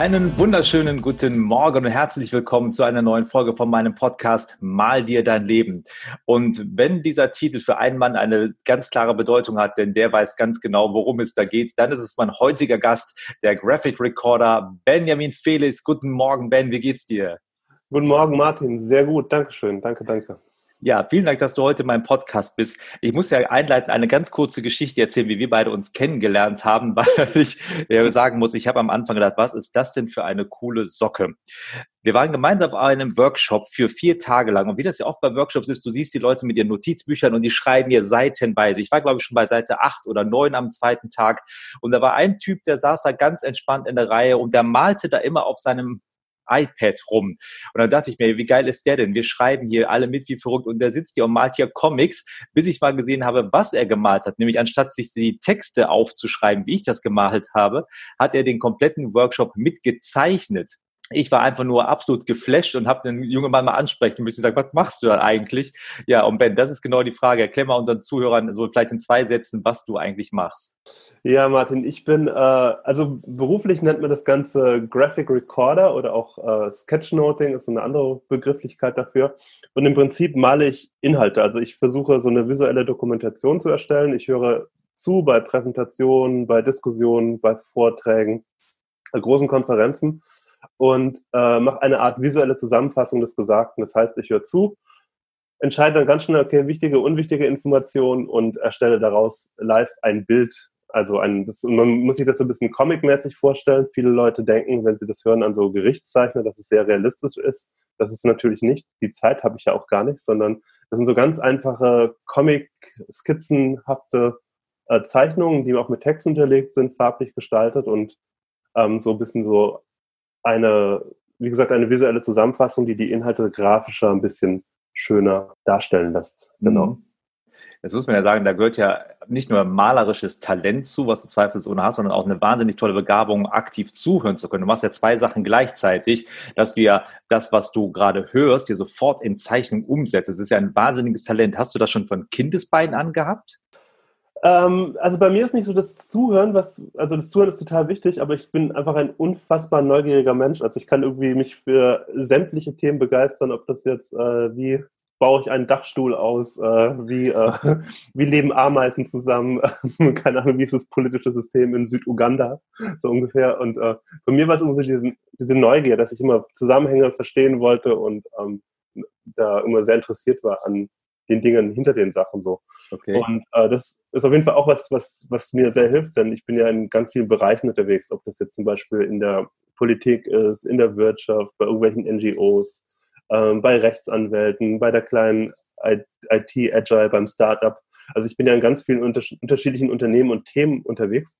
Einen wunderschönen guten Morgen und herzlich willkommen zu einer neuen Folge von meinem Podcast Mal dir dein Leben. Und wenn dieser Titel für einen Mann eine ganz klare Bedeutung hat, denn der weiß ganz genau, worum es da geht, dann ist es mein heutiger Gast, der Graphic Recorder Benjamin Felix. Guten Morgen, Ben, wie geht's dir? Guten Morgen, Martin. Sehr gut. Dankeschön. Danke, danke. Ja, vielen Dank, dass du heute in Podcast bist. Ich muss ja einleitend eine ganz kurze Geschichte erzählen, wie wir beide uns kennengelernt haben, weil ich sagen muss, ich habe am Anfang gedacht, was ist das denn für eine coole Socke? Wir waren gemeinsam auf einem Workshop für vier Tage lang. Und wie das ja oft bei Workshops ist, du siehst die Leute mit ihren Notizbüchern und die schreiben hier seitenweise. Ich war, glaube ich, schon bei Seite acht oder neun am zweiten Tag. Und da war ein Typ, der saß da ganz entspannt in der Reihe und der malte da immer auf seinem iPad rum. Und dann dachte ich mir, wie geil ist der denn? Wir schreiben hier alle mit wie verrückt und der sitzt hier und malt hier Comics, bis ich mal gesehen habe, was er gemalt hat. Nämlich anstatt sich die Texte aufzuschreiben, wie ich das gemalt habe, hat er den kompletten Workshop mitgezeichnet ich war einfach nur absolut geflasht und habe den jungen Mann mal ansprechen müssen. Sagen, was machst du da eigentlich? Ja, und Ben, das ist genau die Frage. Erklär mal unseren Zuhörern so vielleicht in zwei Sätzen, was du eigentlich machst. Ja, Martin, ich bin, äh, also beruflich nennt man das Ganze Graphic Recorder oder auch äh, Sketchnoting, ist so eine andere Begrifflichkeit dafür. Und im Prinzip male ich Inhalte. Also ich versuche so eine visuelle Dokumentation zu erstellen. Ich höre zu bei Präsentationen, bei Diskussionen, bei Vorträgen, bei großen Konferenzen und äh, mache eine Art visuelle Zusammenfassung des Gesagten. Das heißt, ich höre zu, entscheide dann ganz schnell, okay, wichtige, unwichtige Informationen und erstelle daraus live ein Bild. Also ein, das, man muss sich das so ein bisschen comic-mäßig vorstellen. Viele Leute denken, wenn sie das hören, an so Gerichtszeichner, dass es sehr realistisch ist. Das ist natürlich nicht. Die Zeit habe ich ja auch gar nicht, sondern das sind so ganz einfache Comic-skizzenhafte äh, Zeichnungen, die auch mit Text unterlegt sind, farblich gestaltet und ähm, so ein bisschen so eine, wie gesagt, eine visuelle Zusammenfassung, die die Inhalte grafischer ein bisschen schöner darstellen lässt. Genau. Mhm. Jetzt muss man ja sagen, da gehört ja nicht nur malerisches Talent zu, was du zweifelsohne hast, sondern auch eine wahnsinnig tolle Begabung, aktiv zuhören zu können. Du machst ja zwei Sachen gleichzeitig, dass du ja das, was du gerade hörst, dir sofort in Zeichnung umsetzt. Das ist ja ein wahnsinniges Talent. Hast du das schon von Kindesbeinen angehabt? Ähm, also bei mir ist nicht so das Zuhören, was, also das Zuhören ist total wichtig, aber ich bin einfach ein unfassbar neugieriger Mensch. Also ich kann irgendwie mich für sämtliche Themen begeistern, ob das jetzt, äh, wie baue ich einen Dachstuhl aus, äh, wie, äh, wie leben Ameisen zusammen, keine Ahnung, wie ist das politische System in Süduganda, so ungefähr. Und äh, bei mir war es immer so diese, diese Neugier, dass ich immer Zusammenhänge verstehen wollte und ähm, da immer sehr interessiert war an den Dingen hinter den Sachen so. Okay. Und äh, das ist auf jeden Fall auch was, was, was mir sehr hilft, denn ich bin ja in ganz vielen Bereichen unterwegs, ob das jetzt zum Beispiel in der Politik ist, in der Wirtschaft, bei irgendwelchen NGOs, ähm, bei Rechtsanwälten, bei der kleinen IT-Agile, beim Startup. Also ich bin ja in ganz vielen unter unterschiedlichen Unternehmen und Themen unterwegs.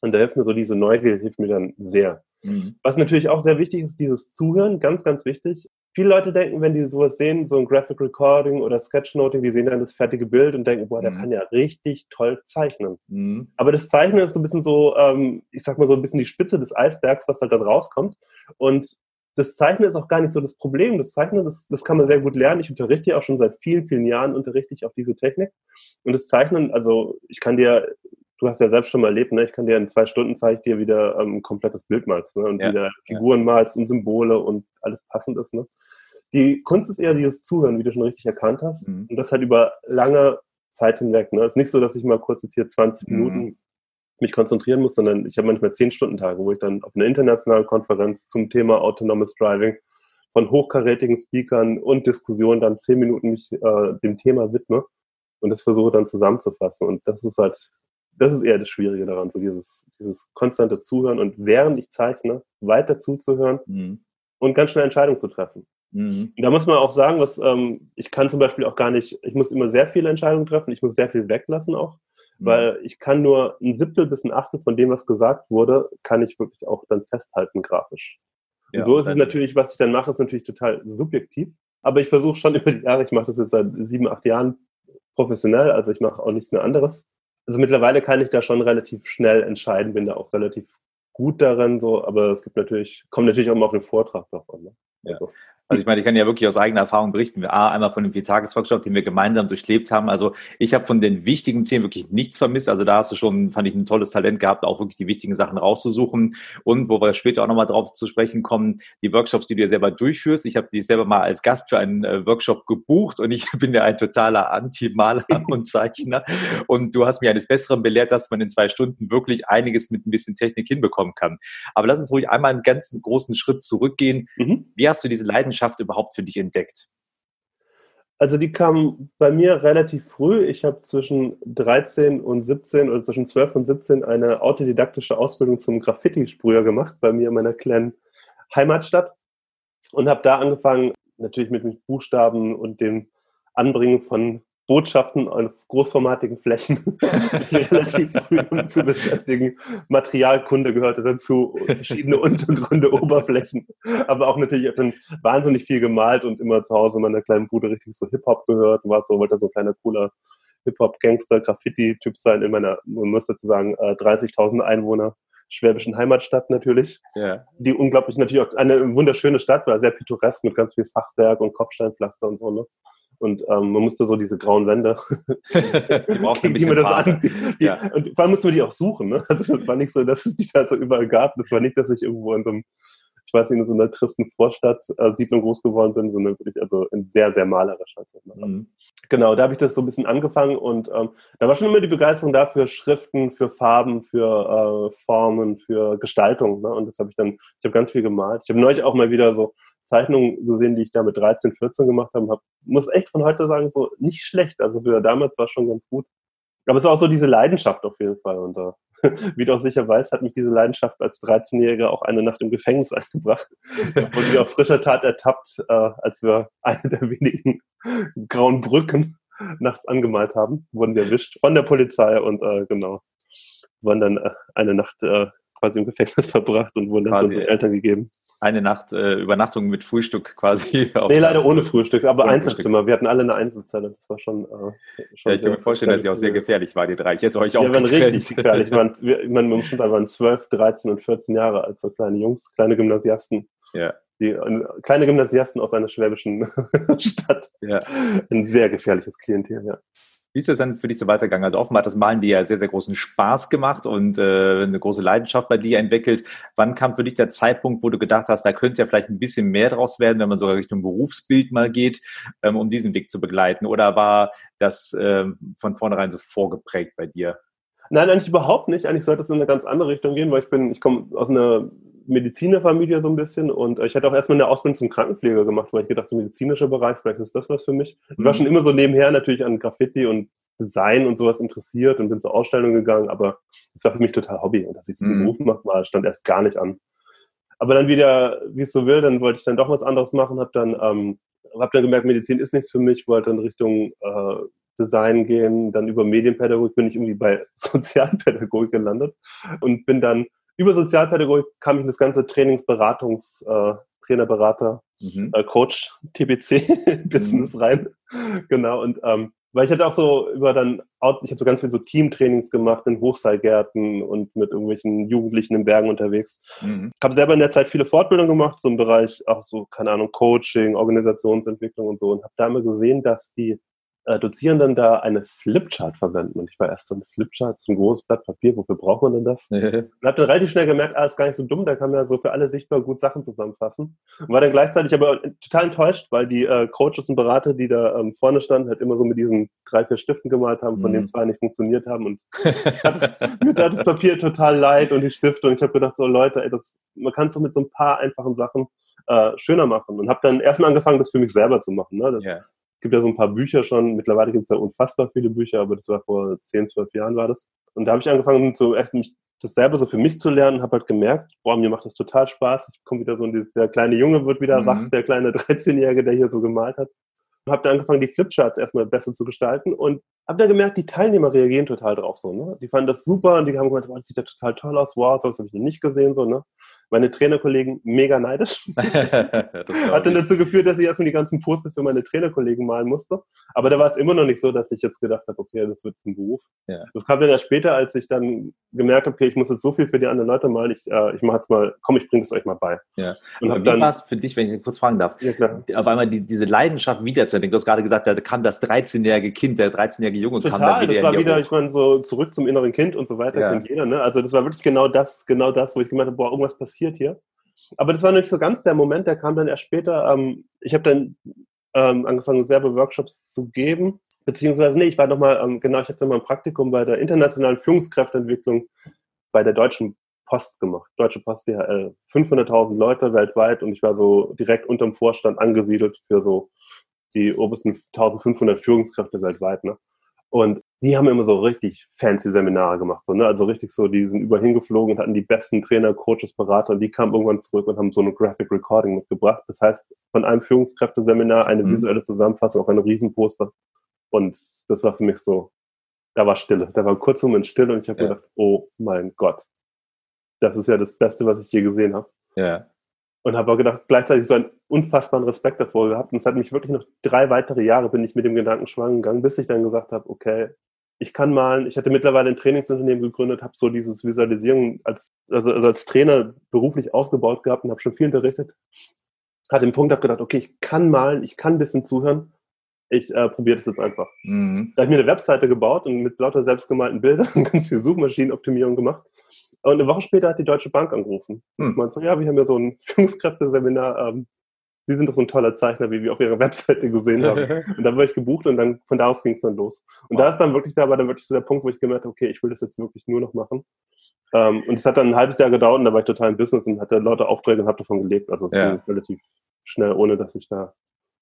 Und da hilft mir so diese Neugier, hilft mir dann sehr. Mhm. Was natürlich auch sehr wichtig ist, dieses Zuhören, ganz, ganz wichtig viele Leute denken, wenn die sowas sehen, so ein Graphic Recording oder Sketchnoting, die sehen dann das fertige Bild und denken, boah, der mhm. kann ja richtig toll zeichnen. Mhm. Aber das Zeichnen ist so ein bisschen so, ähm, ich sag mal so ein bisschen die Spitze des Eisbergs, was halt dann rauskommt. Und das Zeichnen ist auch gar nicht so das Problem. Das Zeichnen, das, das kann man sehr gut lernen. Ich unterrichte ja auch schon seit vielen, vielen Jahren, unterrichte ich auch diese Technik. Und das Zeichnen, also ich kann dir du hast ja selbst schon mal erlebt, ne? ich kann dir in zwei Stunden zeige ich dir wieder ähm, ein komplettes Bild malst ne? und ja. wieder Figuren malst und Symbole und alles passend ist. Ne? Die Kunst ist eher dieses Zuhören, wie du schon richtig erkannt hast. Mhm. Und das halt über lange Zeit hinweg. Ne? Es ist nicht so, dass ich mal kurz jetzt hier 20 mhm. Minuten mich konzentrieren muss, sondern ich habe manchmal 10 Stunden Tage, wo ich dann auf einer internationalen Konferenz zum Thema Autonomous Driving von hochkarätigen Speakern und Diskussionen dann 10 Minuten mich äh, dem Thema widme und das versuche dann zusammenzufassen. Und das ist halt das ist eher das Schwierige daran, so dieses, dieses konstante Zuhören und während ich zeichne, weiter zuzuhören mhm. und ganz schnell Entscheidungen zu treffen. Mhm. Da muss man auch sagen, was ähm, ich kann zum Beispiel auch gar nicht, ich muss immer sehr viele Entscheidungen treffen, ich muss sehr viel weglassen auch, mhm. weil ich kann nur ein Siebtel bis ein Achtel von dem, was gesagt wurde, kann ich wirklich auch dann festhalten grafisch. Ja, so ist es natürlich, was ich dann mache, ist natürlich total subjektiv. aber ich versuche schon über die Jahre, ich mache das jetzt seit sieben, acht Jahren professionell, also ich mache auch nichts mehr anderes. Also mittlerweile kann ich da schon relativ schnell entscheiden, bin da auch relativ gut darin, so, aber es gibt natürlich, kommt natürlich auch immer auf den Vortrag drauf an. Ne? Also, also ich meine, ich kann ja wirklich aus eigener Erfahrung berichten. Wir A, einmal von dem Viertagesworkshop, den wir gemeinsam durchlebt haben. Also ich habe von den wichtigen Themen wirklich nichts vermisst. Also da hast du schon, fand ich, ein tolles Talent gehabt, auch wirklich die wichtigen Sachen rauszusuchen. Und wo wir später auch nochmal drauf zu sprechen kommen, die Workshops, die du ja selber durchführst. Ich habe die selber mal als Gast für einen äh, Workshop gebucht und ich bin ja ein totaler Anti-Maler und Zeichner. Und du hast mir eines Besseren belehrt, dass man in zwei Stunden wirklich einiges mit ein bisschen Technik hinbekommen kann. Aber lass uns ruhig einmal einen ganz großen Schritt zurückgehen. Mhm. Wie hast du diese Leidenschaft Leidenschaft überhaupt für dich entdeckt? Also die kam bei mir relativ früh. Ich habe zwischen 13 und 17 oder zwischen 12 und 17 eine autodidaktische Ausbildung zum Graffiti-Sprüher gemacht, bei mir in meiner kleinen Heimatstadt. Und habe da angefangen, natürlich mit Buchstaben und dem Anbringen von Botschaften auf großformatigen Flächen relativ früh zu beschäftigen. Materialkunde gehörte dazu, verschiedene Untergründe, Oberflächen, aber auch natürlich, ich dann wahnsinnig viel gemalt und immer zu Hause meiner kleinen Bude richtig so Hip-Hop gehört und war so, wollte so ein kleiner cooler Hip-Hop-Gangster, Graffiti-Typ sein in meiner, man muss dazu sagen, 30.000 äh, Einwohner schwäbischen Heimatstadt natürlich, ja. die unglaublich natürlich auch eine wunderschöne Stadt war, sehr pittoresk mit ganz viel Fachwerk und Kopfsteinpflaster und so. Ne? Und ähm, man musste so diese grauen Wände, die brauchten ein bisschen Farbe. Die, ja. Und vor allem musste man die auch suchen. Ne? Also das war nicht so, dass es die da so überall gab. Das war nicht, dass ich irgendwo in so einem, ich weiß nicht, in so einer tristen Vorstadt äh, Siedlung groß geworden bin, sondern wirklich also in sehr, sehr malerischer Zeit. Mhm. Genau, da habe ich das so ein bisschen angefangen und ähm, da war schon immer die Begeisterung da für Schriften, für Farben, für äh, Formen, für Gestaltung. Ne? Und das habe ich dann, ich habe ganz viel gemalt. Ich habe neulich auch mal wieder so Zeichnungen gesehen, die ich da mit 13, 14 gemacht habe. Hab, muss echt von heute sagen, so nicht schlecht. Also für damals war es schon ganz gut. Aber es war auch so diese Leidenschaft auf jeden Fall. Und uh, wie du auch sicher weißt, hat mich diese Leidenschaft als 13-Jähriger auch eine Nacht im Gefängnis eingebracht. Wurden wir auf frischer Tat ertappt, uh, als wir eine der wenigen grauen Brücken nachts angemalt haben. Wurden wir erwischt von der Polizei und uh, genau, wurden dann eine Nacht quasi im Gefängnis verbracht und wurden dann zu unseren Eltern gegeben eine Nacht äh, Übernachtung mit Frühstück quasi. Auf nee, leider ohne Frühstück, aber ohne Einzelzimmer. Frühstück. Wir hatten alle eine Einzelzelle. Das war schon. Äh, schon ja, ich kann mir vorstellen, dass ihr auch sehr gefährlich war, die drei. Ich hätte euch auch Wir waren richtig gefährlich. Wir waren, wir, ich meine, wir waren 12, 13 und 14 Jahre alt, so kleine Jungs, kleine Gymnasiasten. Ja. Die, äh, kleine Gymnasiasten aus einer schwäbischen Stadt. Ja. Ein sehr gefährliches Klientel, ja. Wie ist das dann für dich so weitergegangen? Also offenbar hat das Malen dir ja sehr, sehr großen Spaß gemacht und äh, eine große Leidenschaft bei dir entwickelt. Wann kam für dich der Zeitpunkt, wo du gedacht hast, da könnte ja vielleicht ein bisschen mehr draus werden, wenn man sogar Richtung Berufsbild mal geht, ähm, um diesen Weg zu begleiten? Oder war das ähm, von vornherein so vorgeprägt bei dir? Nein, eigentlich überhaupt nicht. Eigentlich sollte es in eine ganz andere Richtung gehen, weil ich bin, ich komme aus einer Medizinerfamilie so ein bisschen und ich hatte auch erstmal eine Ausbildung zum Krankenpfleger gemacht, weil ich gedacht, der medizinische Bereich, vielleicht ist das was für mich. Ich war mhm. schon immer so nebenher natürlich an Graffiti und Design und sowas interessiert und bin zur Ausstellung gegangen, aber es war für mich total Hobby und dass ich diesen mhm. Beruf mache, mal stand erst gar nicht an. Aber dann wieder, wie es so will, dann wollte ich dann doch was anderes machen, habe dann, ähm, hab dann gemerkt, Medizin ist nichts für mich, wollte dann Richtung äh, Design gehen, dann über Medienpädagogik bin ich irgendwie bei Sozialpädagogik gelandet und bin dann über Sozialpädagogik kam ich in das ganze Trainingsberatungs, äh, Trainerberater, mhm. äh, Coach, TBC Business mhm. rein. genau. Und ähm, weil ich hatte auch so über dann, ich habe so ganz viel so Teamtrainings gemacht in Hochseilgärten und mit irgendwelchen Jugendlichen in Bergen unterwegs. Mhm. Habe selber in der Zeit viele Fortbildungen gemacht, so im Bereich auch so, keine Ahnung, Coaching, Organisationsentwicklung und so und habe da immer gesehen, dass die äh, Dozierenden da eine Flipchart verwenden. Und ich war erst so, eine Flipchart, so ein großes Blatt Papier, wofür braucht man denn das? und habe dann relativ schnell gemerkt, ah, ist gar nicht so dumm, da kann man ja so für alle sichtbar gut Sachen zusammenfassen. Und war dann gleichzeitig aber total enttäuscht, weil die äh, Coaches und Berater, die da ähm, vorne standen, halt immer so mit diesen drei, vier Stiften gemalt haben, von mhm. denen zwei nicht funktioniert haben. Und mir tat das Papier total leid und die Stifte. Und ich habe gedacht, so Leute, ey, das, man kann es so mit so ein paar einfachen Sachen äh, schöner machen. Und habe dann erstmal angefangen, das für mich selber zu machen. Ne? Yeah gibt ja so ein paar Bücher schon. Mittlerweile gibt es ja unfassbar viele Bücher, aber das war vor 10, 12 Jahren war das. Und da habe ich angefangen, so erst mich das selber so für mich zu lernen, habe halt gemerkt, boah, mir macht das total Spaß. Ich komme wieder so in dieses, der kleine Junge wird wieder mhm. wach, der kleine 13-Jährige, der hier so gemalt hat. Habe dann angefangen, die Flipcharts erstmal besser zu gestalten und habe dann gemerkt, die Teilnehmer reagieren total drauf so. Ne? Die fanden das super und die haben gemeint, wow, das sieht ja total toll aus, wow, sowas habe ich noch nicht gesehen so. Ne? Meine Trainerkollegen mega neidisch. hat dann dazu geführt, dass ich erstmal die ganzen Poster für meine Trainerkollegen malen musste. Aber da war es immer noch nicht so, dass ich jetzt gedacht habe, okay, das wird ein Beruf. Ja. Das kam dann erst später, als ich dann gemerkt habe, okay, ich muss jetzt so viel für die anderen Leute malen, ich, äh, ich mache jetzt mal, komm, ich bringe es euch mal bei. Ja. Und wie war es für dich, wenn ich kurz fragen darf, ja, klar. auf einmal die, diese Leidenschaft wiederzuentdecken? Du hast gerade gesagt, da kam das 13-jährige Kind, der 13-jährige Junge und Total, kam dann wieder das war wieder, ich meine, so zurück zum inneren Kind und so weiter, ja. kennt jeder, ne? Also das war wirklich genau das, genau das, wo ich gemeint habe, boah, irgendwas passiert hier. Aber das war nicht so ganz der Moment, der kam dann erst später. Ähm, ich habe dann ähm, angefangen, selber Workshops zu geben. Beziehungsweise, nee, ich war nochmal, ähm, genau, ich habe dann mal ein Praktikum bei der internationalen Führungskräfteentwicklung bei der Deutschen Post gemacht. Deutsche Post DHL. 500.000 Leute weltweit und ich war so direkt unterm Vorstand angesiedelt für so die obersten 1500 Führungskräfte weltweit. Ne? Und die haben immer so richtig fancy Seminare gemacht. So, ne? Also richtig so, die sind überall hingeflogen und hatten die besten Trainer, Coaches, Berater und die kamen irgendwann zurück und haben so eine Graphic Recording mitgebracht. Das heißt, von einem Führungskräfteseminar eine mhm. visuelle Zusammenfassung auf einem Riesenposter. Und das war für mich so, da war Stille. Da war ein kurzer Moment Stille und ich habe ja. gedacht, oh mein Gott, das ist ja das Beste, was ich je gesehen habe. Ja. Und habe auch gedacht, gleichzeitig so einen unfassbaren Respekt davor gehabt. Und es hat mich wirklich noch drei weitere Jahre bin ich mit dem Gedanken schwanger gegangen, bis ich dann gesagt habe, okay, ich kann malen. Ich hatte mittlerweile ein Trainingsunternehmen gegründet, habe so dieses Visualisierung als, also, also als Trainer beruflich ausgebaut gehabt und habe schon viel unterrichtet. Hatte den Punkt, habe gedacht, okay, ich kann malen, ich kann ein bisschen zuhören. Ich äh, probiere das jetzt einfach. Mhm. Da habe ich mir eine Webseite gebaut und mit lauter selbstgemalten Bildern ganz viel Suchmaschinenoptimierung gemacht. Und eine Woche später hat die Deutsche Bank angerufen. Mhm. Meinst du, ja, wir haben ja so ein Führungskräfteseminar ähm, Sie sind doch so ein toller Zeichner, wie wir auf Ihrer Webseite gesehen haben. und da war ich gebucht und dann von da aus ging es dann los. Und wow. da ist dann wirklich, da war dann wirklich so der Punkt, wo ich gemerkt habe, okay, ich will das jetzt wirklich nur noch machen. Ähm, und es hat dann ein halbes Jahr gedauert und da war ich total im Business und hatte lauter Aufträge und habe davon gelebt. Also es ja. ging relativ schnell, ohne dass ich da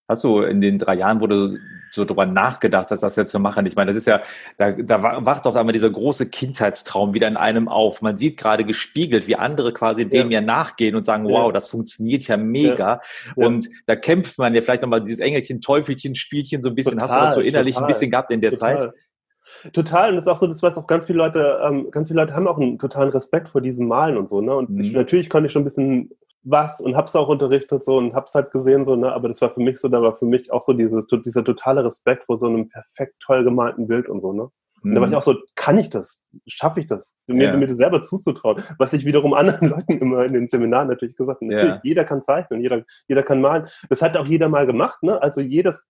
Hast du in den drei Jahren, wo du so drüber nachgedacht hast, das jetzt zu machen? Ich meine, das ist ja, da, da wacht auf einmal dieser große Kindheitstraum wieder in einem auf. Man sieht gerade gespiegelt, wie andere quasi ja. dem ja nachgehen und sagen, wow, das funktioniert ja mega. Ja. Und da kämpft man ja vielleicht nochmal dieses Engelchen, Teufelchen, Spielchen so ein bisschen. Total, hast du das so innerlich total, ein bisschen gehabt in der total. Zeit? Total, und das ist auch so, das was auch ganz viele Leute, ähm, ganz viele Leute haben auch einen totalen Respekt vor diesem Malen und so, ne? Und mhm. ich, natürlich konnte ich schon ein bisschen was und hab's auch unterrichtet so und hab's halt gesehen so, ne, aber das war für mich so, da war für mich auch so dieses, dieser totale Respekt vor so einem perfekt toll gemalten Bild und so, ne. Und da war ich mhm. auch so, kann ich das? Schaffe ich das? Mir, ja. mir das selber zuzutrauen. Was ich wiederum anderen Leuten immer in den Seminaren natürlich gesagt habe. Natürlich, ja. jeder kann zeichnen, jeder, jeder kann malen. Das hat auch jeder mal gemacht, ne? Also jedes,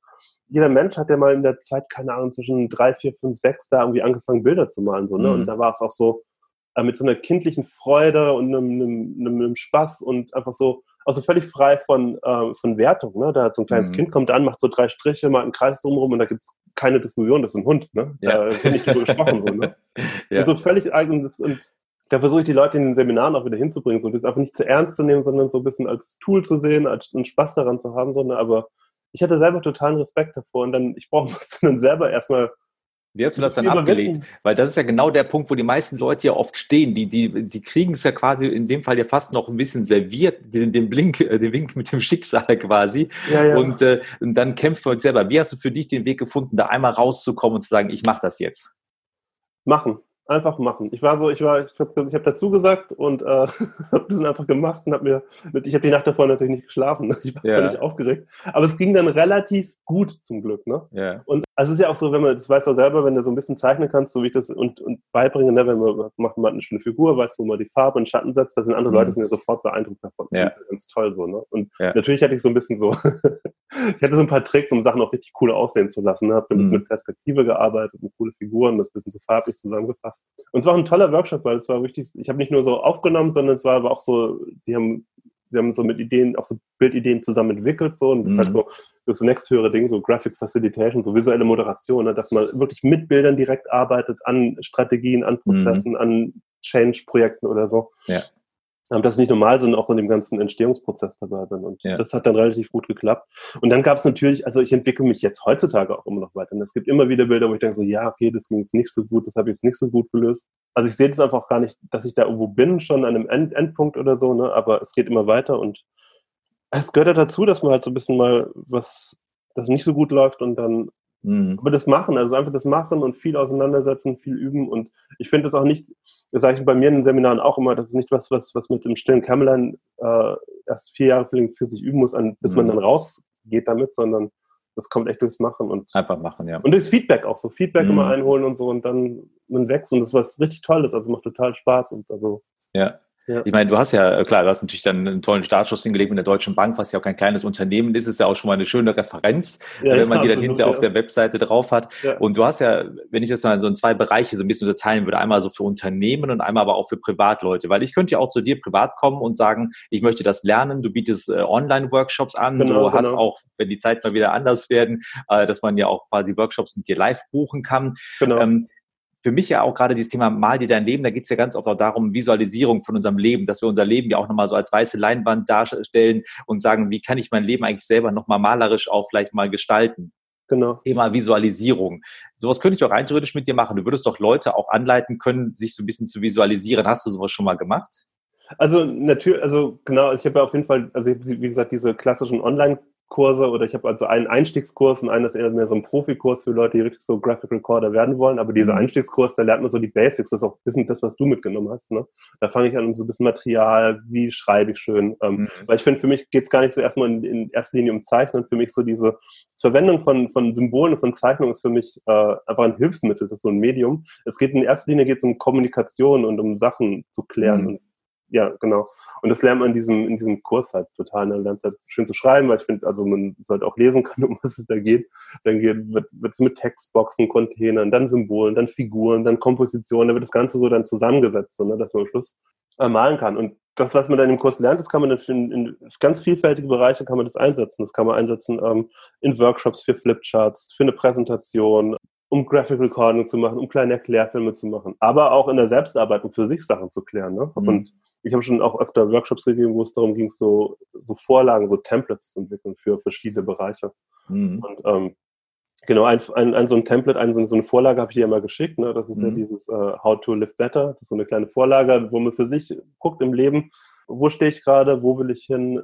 jeder Mensch hat ja mal in der Zeit, keine Ahnung, zwischen drei, vier, fünf, sechs da irgendwie angefangen, Bilder zu malen, so, ne? Mhm. Und da war es auch so, äh, mit so einer kindlichen Freude und einem, einem, einem, Spaß und einfach so, also völlig frei von, äh, von Wertung. Ne? Da hat so ein kleines mhm. Kind kommt an, macht so drei Striche, mal einen Kreis drumherum und da gibt's keine Diskussion, das ist ein Hund. Ne? Ja. Da ist nicht drüber gesprochen. So, ne? ja. Und so völlig eigenes und da versuche ich die Leute in den Seminaren auch wieder hinzubringen, so das einfach nicht zu ernst zu nehmen, sondern so ein bisschen als Tool zu sehen, als einen Spaß daran zu haben, sondern aber ich hatte selber totalen Respekt davor und dann, ich brauche dann selber erstmal wie hast du das dann abgelegt? Weil das ist ja genau der Punkt, wo die meisten Leute ja oft stehen. Die, die, die kriegen es ja quasi in dem Fall ja fast noch ein bisschen serviert, den, den Blink, äh, den Wink mit dem Schicksal quasi. Ja, ja. Und, äh, und dann kämpft man selber. Wie hast du für dich den Weg gefunden, da einmal rauszukommen und zu sagen, ich mache das jetzt? Machen einfach machen. Ich war so, ich war, ich habe ich hab dazu gesagt und äh, habe das einfach gemacht und habe mir, mit, ich habe die Nacht davor natürlich nicht geschlafen. Ich war ja. völlig aufgeregt. Aber es ging dann relativ gut zum Glück. Ne? Ja. Und also es ist ja auch so, wenn man, das weißt du selber, wenn du so ein bisschen zeichnen kannst, so wie ich das und, und beibringe, ne, wenn man macht man eine schöne Figur, weißt, wo man die Farbe und Schatten setzt, da sind andere mhm. Leute sind ja sofort beeindruckt davon. Ja. Das ist ganz toll so. Ne? Und ja. natürlich hatte ich so ein bisschen so, ich hatte so ein paar Tricks, um Sachen auch richtig cool aussehen zu lassen. Ne? Habe ein bisschen mhm. mit Perspektive gearbeitet und coole Figuren, das ein bisschen so farblich zusammengefasst. Und es war ein toller Workshop, weil es war richtig, ich habe nicht nur so aufgenommen, sondern es war aber auch so, die haben, wir haben so mit Ideen, auch so Bildideen zusammen entwickelt, so, und das mhm. halt so das nächsthöhere Ding, so Graphic Facilitation, so visuelle Moderation, ne, dass man wirklich mit Bildern direkt arbeitet, an Strategien, an Prozessen, mhm. an Change-Projekten oder so. Ja ähm, dass ich nicht normal sind, auch in dem ganzen Entstehungsprozess dabei bin. Und ja. das hat dann relativ gut geklappt. Und dann gab es natürlich, also ich entwickle mich jetzt heutzutage auch immer noch weiter. Und es gibt immer wieder Bilder, wo ich denke so, ja, okay, das ging jetzt nicht so gut, das habe ich jetzt nicht so gut gelöst. Also ich sehe das einfach gar nicht, dass ich da irgendwo bin, schon an einem End Endpunkt oder so, ne? aber es geht immer weiter und es gehört ja dazu, dass man halt so ein bisschen mal was, das nicht so gut läuft und dann Mhm. Aber das Machen, also einfach das Machen und viel auseinandersetzen, viel üben. Und ich finde das auch nicht, das sage ich bei mir in den Seminaren auch immer, das ist nicht was, was, was mit dem stillen Kämmerlein äh, erst vier Jahre für sich üben muss, an, bis mhm. man dann rausgeht damit, sondern das kommt echt durchs Machen und einfach machen, ja. Und durchs Feedback auch so. Feedback mhm. immer einholen und so und dann man wächst und das ist was richtig Tolles, also macht total Spaß und also. Ja. Ja. Ich meine, du hast ja, klar, du hast natürlich dann einen tollen Startschuss hingelegt mit der Deutschen Bank, was ja auch kein kleines Unternehmen ist, ist ja auch schon mal eine schöne Referenz, ja, wenn man die dann hinterher ja. auf der Webseite drauf hat. Und du hast ja, wenn ich das mal so in zwei Bereiche so ein bisschen unterteilen würde, einmal so für Unternehmen und einmal aber auch für Privatleute, weil ich könnte ja auch zu dir privat kommen und sagen, ich möchte das lernen, du bietest äh, Online-Workshops an, genau, du hast genau. auch, wenn die Zeit mal wieder anders werden, äh, dass man ja auch quasi Workshops mit dir live buchen kann. Genau. Ähm, für mich ja auch gerade dieses Thema Mal dir dein Leben, da geht es ja ganz oft auch darum, Visualisierung von unserem Leben, dass wir unser Leben ja auch nochmal so als weiße Leinwand darstellen und sagen, wie kann ich mein Leben eigentlich selber nochmal malerisch auch vielleicht mal gestalten. Genau. Thema Visualisierung. Sowas könnte ich auch rein theoretisch mit dir machen. Du würdest doch Leute auch anleiten können, sich so ein bisschen zu visualisieren. Hast du sowas schon mal gemacht? Also natürlich, also genau, ich habe ja auf jeden Fall, also wie gesagt, diese klassischen Online- Kurse oder ich habe also einen Einstiegskurs und einen, das ist eher mehr so ein Profikurs für Leute, die richtig so Graphic Recorder werden wollen. Aber dieser mhm. Einstiegskurs, da lernt man so die Basics, das ist auch ein bisschen das, was du mitgenommen hast. Ne? Da fange ich an, so ein bisschen Material, wie schreibe ich schön. Ähm, mhm. Weil ich finde, für mich geht es gar nicht so erstmal in, in erster Linie um Zeichnen. Für mich so diese Verwendung von, von Symbolen und von Zeichnungen ist für mich äh, einfach ein Hilfsmittel, das ist so ein Medium. Es geht in erster Linie geht's um Kommunikation und um Sachen zu klären. Mhm. Und ja, genau. Und das lernt man in diesem, in diesem Kurs halt total. Ne? Lernt halt schön zu schreiben, weil ich finde, also man sollte auch lesen können, um was es da geht. Dann geht, wird, wird es mit Textboxen, Containern, dann Symbolen, dann Figuren, dann Kompositionen, da wird das Ganze so dann zusammengesetzt, so, ne? dass man am Schluss äh, malen kann. Und das, was man dann im Kurs lernt, das kann man dann in, in ganz vielfältige Bereiche kann man das einsetzen. Das kann man einsetzen ähm, in Workshops für Flipcharts, für eine Präsentation, um Graphic Recording zu machen, um kleine Erklärfilme zu machen, aber auch in der Selbstarbeit, um für sich Sachen zu klären. Ne? Mhm. Und ich habe schon auch öfter Workshops gegeben, wo es darum ging, so, so Vorlagen, so Templates zu entwickeln für verschiedene Bereiche. Mhm. Und ähm, genau, ein, ein, ein, so ein Template, ein, so eine Vorlage habe ich hier immer geschickt. Ne? Das ist mhm. ja dieses äh, How to Live Better. Das ist so eine kleine Vorlage, wo man für sich guckt im Leben, wo stehe ich gerade, wo will ich hin,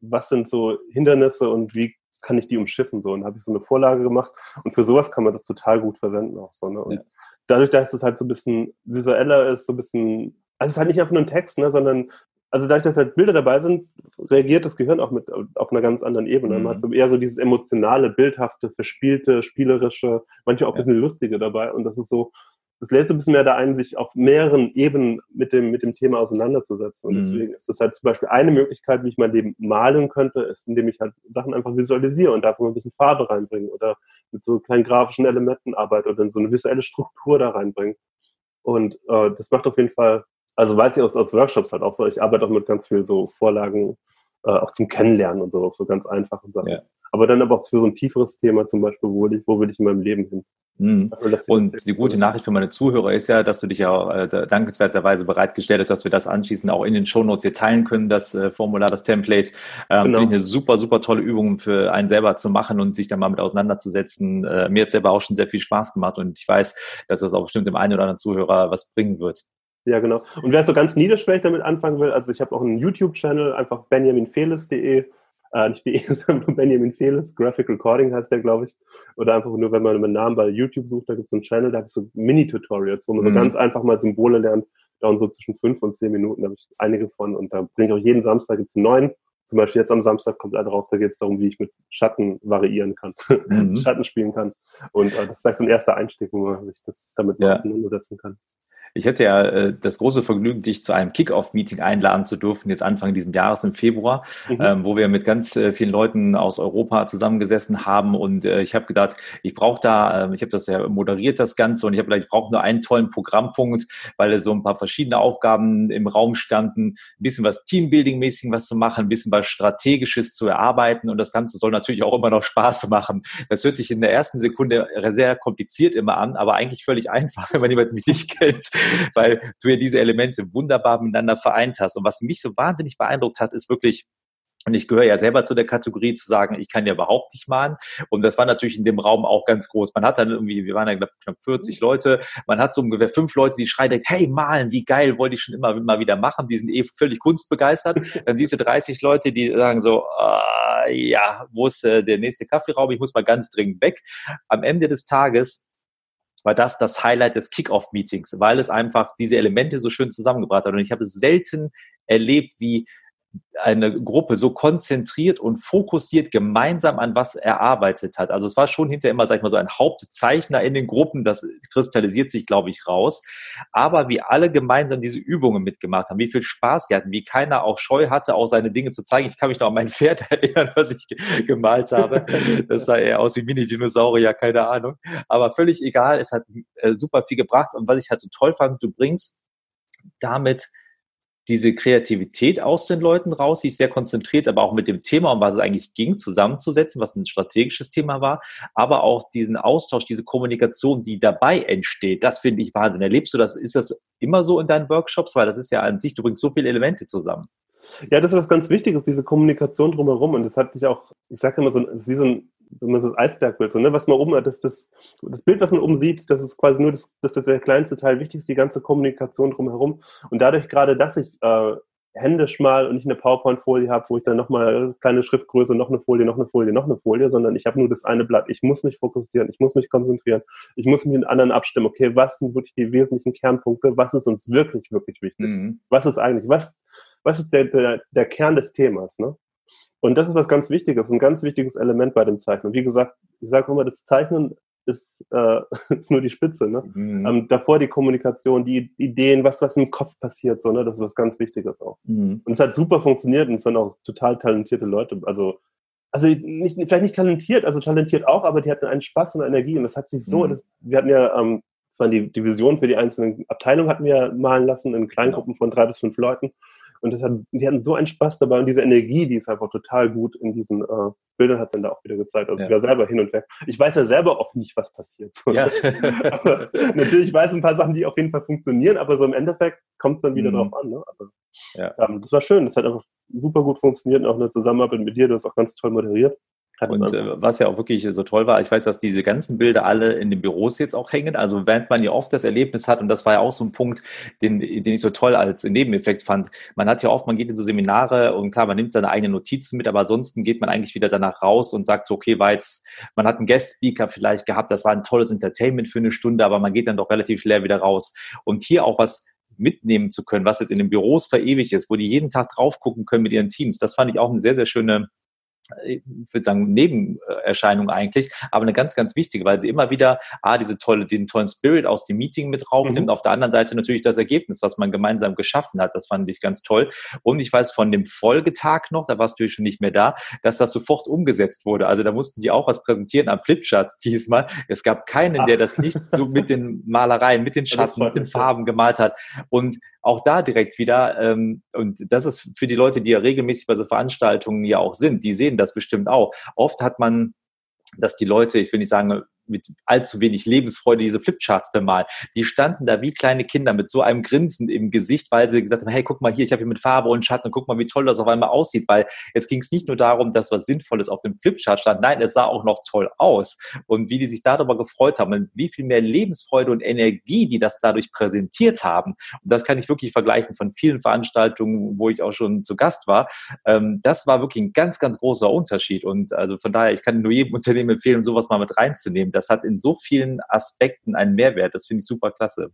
was sind so Hindernisse und wie kann ich die umschiffen? So, und habe ich so eine Vorlage gemacht. Und für sowas kann man das total gut verwenden auch so. Ne? Und ja. dadurch, dass es halt so ein bisschen visueller ist, so ein bisschen also es ist halt nicht einfach nur ein Text, ne, sondern also dadurch, dass halt Bilder dabei sind, reagiert das Gehirn auch mit auf einer ganz anderen Ebene. Mhm. Man hat so eher so dieses emotionale, bildhafte, verspielte, spielerische, manchmal auch ein bisschen lustige dabei. Und das ist so, das lädt so ein bisschen mehr da ein, sich auf mehreren Ebenen mit dem, mit dem Thema auseinanderzusetzen. Und mhm. deswegen ist das halt zum Beispiel eine Möglichkeit, wie ich mein Leben malen könnte, ist, indem ich halt Sachen einfach visualisiere und davon ein bisschen Farbe reinbringe oder mit so kleinen grafischen Elementen arbeite oder so eine visuelle Struktur da reinbringe. Und äh, das macht auf jeden Fall also weiß ich aus, aus Workshops halt auch so, ich arbeite auch mit ganz viel so Vorlagen, äh, auch zum Kennenlernen und so, so ganz einfachen Sachen. Ja. Aber dann aber auch für so ein tieferes Thema zum Beispiel, wo will ich, wo will ich in meinem Leben hin? Mhm. Und die gute Nachricht für meine Zuhörer ist ja, dass du dich ja auch äh, dankenswerterweise bereitgestellt hast, dass wir das anschließend auch in den Shownotes hier teilen können, das äh, Formular, das Template. Ähm, genau. Finde ich eine super, super tolle Übung für einen selber zu machen und sich dann mal mit auseinanderzusetzen. Äh, mir hat selber auch schon sehr viel Spaß gemacht und ich weiß, dass das auch bestimmt dem einen oder anderen Zuhörer was bringen wird. Ja, genau. Und wer so ganz niederschwellig damit anfangen will, also ich habe auch einen YouTube-Channel, einfach benjaminfeles.de, äh, nicht de, sondern Benjamin Feles, Graphic Recording heißt der, glaube ich. Oder einfach nur, wenn man meinen Namen bei YouTube sucht, da gibt es so einen Channel, da gibt es so Mini-Tutorials, wo man mhm. so ganz einfach mal Symbole lernt, dauern so zwischen fünf und zehn Minuten, da habe ich einige von und da bringe ich auch jeden Samstag, gibt es einen neuen. Zum Beispiel jetzt am Samstag kommt einer raus, da geht es darum, wie ich mit Schatten variieren kann, mhm. Schatten spielen kann. Und äh, das ist vielleicht so ein erster Einstieg, wo man sich das damit ja. auseinandersetzen kann. Ich hatte ja äh, das große Vergnügen, dich zu einem Kick-Off-Meeting einladen zu dürfen, jetzt Anfang dieses Jahres im Februar, mhm. ähm, wo wir mit ganz äh, vielen Leuten aus Europa zusammengesessen haben. Und äh, ich habe gedacht, ich brauche da, äh, ich habe das ja moderiert, das Ganze, und ich habe gedacht, ich brauche nur einen tollen Programmpunkt, weil so ein paar verschiedene Aufgaben im Raum standen, ein bisschen was Teambuilding-mäßig was zu machen, ein bisschen was Strategisches zu erarbeiten. Und das Ganze soll natürlich auch immer noch Spaß machen. Das hört sich in der ersten Sekunde sehr kompliziert immer an, aber eigentlich völlig einfach, wenn man jemanden wie dich kennt. weil du ja diese Elemente wunderbar miteinander vereint hast. Und was mich so wahnsinnig beeindruckt hat, ist wirklich, Und ich gehöre ja selber zu der Kategorie zu sagen, ich kann ja überhaupt nicht malen. Und das war natürlich in dem Raum auch ganz groß. Man hat dann irgendwie, wir waren ja knapp 40 Leute, man hat so ungefähr fünf Leute, die schreien, hey, malen, wie geil, wollte ich schon immer mal wieder machen. Die sind eh völlig kunstbegeistert. Dann siehst du 30 Leute, die sagen so, uh, ja, wo ist äh, der nächste Kaffeeraum? Ich muss mal ganz dringend weg. Am Ende des Tages war das das Highlight des Kick-Off-Meetings, weil es einfach diese Elemente so schön zusammengebracht hat. Und ich habe selten erlebt, wie eine Gruppe so konzentriert und fokussiert gemeinsam an was erarbeitet hat. Also es war schon hinterher immer, sag ich mal, so ein Hauptzeichner in den Gruppen, das kristallisiert sich, glaube ich, raus. Aber wie alle gemeinsam diese Übungen mitgemacht haben, wie viel Spaß die hatten, wie keiner auch Scheu hatte, auch seine Dinge zu zeigen. Ich kann mich noch an mein Pferd erinnern, was ich gemalt habe. Das sah eher aus wie Mini-Dinosaurier, keine Ahnung. Aber völlig egal, es hat äh, super viel gebracht. Und was ich halt so toll fand, du bringst damit diese Kreativität aus den Leuten raus, ist sehr konzentriert, aber auch mit dem Thema, um was es eigentlich ging, zusammenzusetzen, was ein strategisches Thema war, aber auch diesen Austausch, diese Kommunikation, die dabei entsteht, das finde ich Wahnsinn. Erlebst du das, ist das immer so in deinen Workshops? Weil das ist ja an sich, du bringst so viele Elemente zusammen. Ja, das ist was ganz Wichtiges, diese Kommunikation drumherum. Und das hat mich auch, ich sage immer so, es ist wie so ein wenn man so das Eisbergbild, so, ne, was man oben, das, das, das Bild, was man oben sieht, das ist quasi nur das, das, das der kleinste Teil. Wichtig ist die ganze Kommunikation drumherum. Und dadurch gerade, dass ich äh, händisch mal und nicht eine PowerPoint-Folie habe, wo ich dann nochmal kleine Schriftgröße, noch eine Folie, noch eine Folie, noch eine Folie, sondern ich habe nur das eine Blatt. Ich muss mich fokussieren, ich muss mich konzentrieren, ich muss mich mit anderen abstimmen. Okay, was sind wirklich die wesentlichen Kernpunkte? Was ist uns wirklich, wirklich wichtig? Mhm. Was ist eigentlich, was, was ist der, der, der Kern des Themas? Ne? Und das ist was ganz Wichtiges, ein ganz wichtiges Element bei dem Zeichnen. Wie gesagt, ich sage immer, das Zeichnen ist, äh, ist nur die Spitze. Ne? Mhm. Ähm, davor die Kommunikation, die Ideen, was, was im Kopf passiert, so, ne? das ist was ganz Wichtiges auch. Mhm. Und es hat super funktioniert und es waren auch total talentierte Leute. Also, also nicht, vielleicht nicht talentiert, also talentiert auch, aber die hatten einen Spaß und Energie und das hat sich so, mhm. das, wir hatten ja, ähm, das waren die Divisionen für die einzelnen Abteilungen hatten wir malen lassen in Kleingruppen von drei bis fünf Leuten. Und das hat, die hatten so einen Spaß dabei und diese Energie, die ist einfach total gut in diesen äh, Bildern, hat dann da auch wieder gezeigt. Also ja. war selber hin und weg. Ich weiß ja selber oft nicht, was passiert. Ja. aber natürlich weiß ich ein paar Sachen, die auf jeden Fall funktionieren, aber so im Endeffekt kommt es dann wieder mhm. drauf an. Ne? Aber, ja. ähm, das war schön, das hat einfach super gut funktioniert und auch eine Zusammenarbeit mit dir, du hast auch ganz toll moderiert. Und äh, was ja auch wirklich so toll war, ich weiß, dass diese ganzen Bilder alle in den Büros jetzt auch hängen. Also während man ja oft das Erlebnis hat, und das war ja auch so ein Punkt, den, den ich so toll als Nebeneffekt fand. Man hat ja oft, man geht in so Seminare und klar, man nimmt seine eigenen Notizen mit, aber ansonsten geht man eigentlich wieder danach raus und sagt so, okay, war jetzt, man hat einen Guest-Speaker vielleicht gehabt, das war ein tolles Entertainment für eine Stunde, aber man geht dann doch relativ leer wieder raus. Und hier auch was mitnehmen zu können, was jetzt in den Büros verewigt ist, wo die jeden Tag drauf gucken können mit ihren Teams, das fand ich auch eine sehr, sehr schöne ich würde sagen, Nebenerscheinung eigentlich, aber eine ganz, ganz wichtige, weil sie immer wieder ah, diese tolle, diesen tollen Spirit aus dem Meeting mit draufnimmt. Mhm. Auf der anderen Seite natürlich das Ergebnis, was man gemeinsam geschaffen hat. Das fand ich ganz toll. Und ich weiß von dem Folgetag noch, da warst du schon nicht mehr da, dass das sofort umgesetzt wurde. Also da mussten die auch was präsentieren am Flipchart diesmal. Es gab keinen, Ach. der das nicht so mit den Malereien, mit den Schatten, mit den Farben gemalt hat. Und auch da direkt wieder, ähm, und das ist für die Leute, die ja regelmäßig bei so Veranstaltungen ja auch sind, die sehen das bestimmt auch. Oft hat man dass die Leute, ich will nicht sagen, mit allzu wenig Lebensfreude diese Flipcharts bemalt. Die standen da wie kleine Kinder mit so einem Grinsen im Gesicht, weil sie gesagt haben, hey, guck mal hier, ich habe hier mit Farbe und Schatten, guck mal, wie toll das auf einmal aussieht, weil jetzt ging es nicht nur darum, dass was Sinnvolles auf dem Flipchart stand, nein, es sah auch noch toll aus. Und wie die sich darüber gefreut haben und wie viel mehr Lebensfreude und Energie, die das dadurch präsentiert haben. Und das kann ich wirklich vergleichen von vielen Veranstaltungen, wo ich auch schon zu Gast war. Ähm, das war wirklich ein ganz, ganz großer Unterschied. Und also von daher, ich kann nur jedem Unternehmen empfehlen, sowas mal mit reinzunehmen. Das hat in so vielen Aspekten einen Mehrwert. Das finde ich super klasse.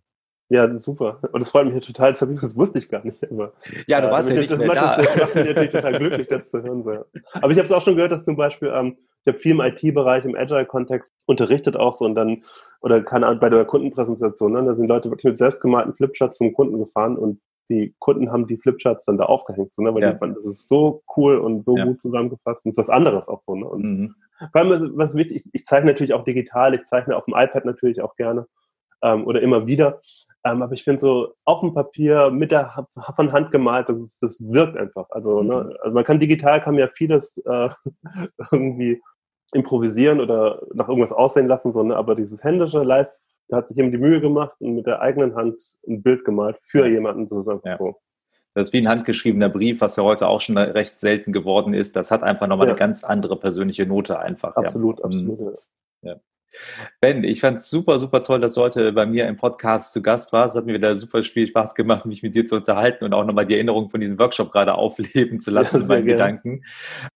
Ja, super. Und das freut mich ja total, das wusste ich gar nicht. Aber, ja, du warst äh, ja nicht das mehr macht, da. Das, das macht mich natürlich total glücklich, das zu hören. So. Aber ich habe es auch schon gehört, dass zum Beispiel, ähm, ich habe viel im IT-Bereich, im Agile-Kontext unterrichtet auch so und dann, oder keine Ahnung, bei der Kundenpräsentation, ne, da sind Leute wirklich mit selbstgemalten Flipcharts zum Kunden gefahren und die Kunden haben die Flipcharts dann da aufgehängt, so, ne? weil ja. die fanden, das ist so cool und so ja. gut zusammengefasst und ist was anderes auch so. Ne? Und mhm. vor allem, was wichtig, ich, ich zeichne natürlich auch digital, ich zeichne auf dem iPad natürlich auch gerne ähm, oder immer wieder. Ähm, aber ich finde so auf dem Papier mit der von Hand gemalt, das, ist, das wirkt einfach. Also, ne? mhm. ne? also man kann digital kann man ja vieles äh, irgendwie improvisieren oder nach irgendwas aussehen lassen, so, ne? aber dieses händische Live da hat sich jemand die Mühe gemacht und mit der eigenen Hand ein Bild gemalt für jemanden. Das ist einfach ja. so. Das ist wie ein handgeschriebener Brief, was ja heute auch schon recht selten geworden ist. Das hat einfach nochmal Ja. eine ganz andere persönliche Note einfach. Absolut, ja. Mhm. absolut. ja. Ben, ich fand es super, super toll, dass du heute bei mir im Podcast zu Gast warst. Es hat mir wieder super viel Spaß gemacht, mich mit dir zu unterhalten und auch nochmal die Erinnerung von diesem Workshop gerade aufleben zu lassen Ja, in meinen gerne. Gedanken.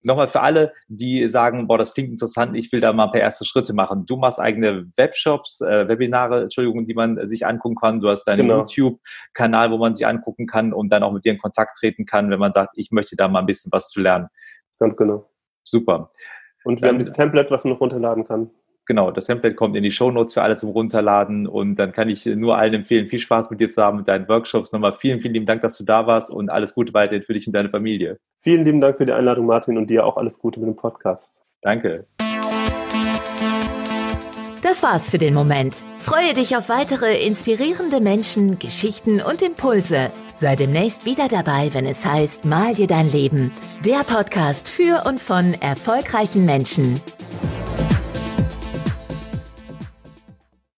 Nochmal für alle, die sagen, boah, das klingt interessant, ich will da mal ein paar erste Schritte machen. Du machst eigene Webshops, äh, Webinare, Entschuldigung, die man sich angucken kann. Du hast deinen Genau. YouTube-Kanal, wo man sich angucken kann und dann auch mit dir in Kontakt treten kann, wenn man sagt, ich möchte da mal ein bisschen was zu lernen. Ganz genau. Super. Und wir Dann- haben dieses Template, was man noch runterladen kann. Genau, das Template kommt in die Shownotes für alle zum Runterladen und dann kann ich nur allen empfehlen, viel Spaß mit dir zu haben mit deinen Workshops. Nochmal vielen, vielen lieben Dank, dass du da warst und alles Gute weiterhin für dich und deine Familie. Vielen lieben Dank für die Einladung, Martin, und dir auch alles Gute mit dem Podcast. Danke. Das war's für den Moment. Freue dich auf weitere inspirierende Menschen, Geschichten und Impulse. Sei demnächst wieder dabei, wenn es heißt Mal dir dein Leben. Der Podcast für und von erfolgreichen Menschen.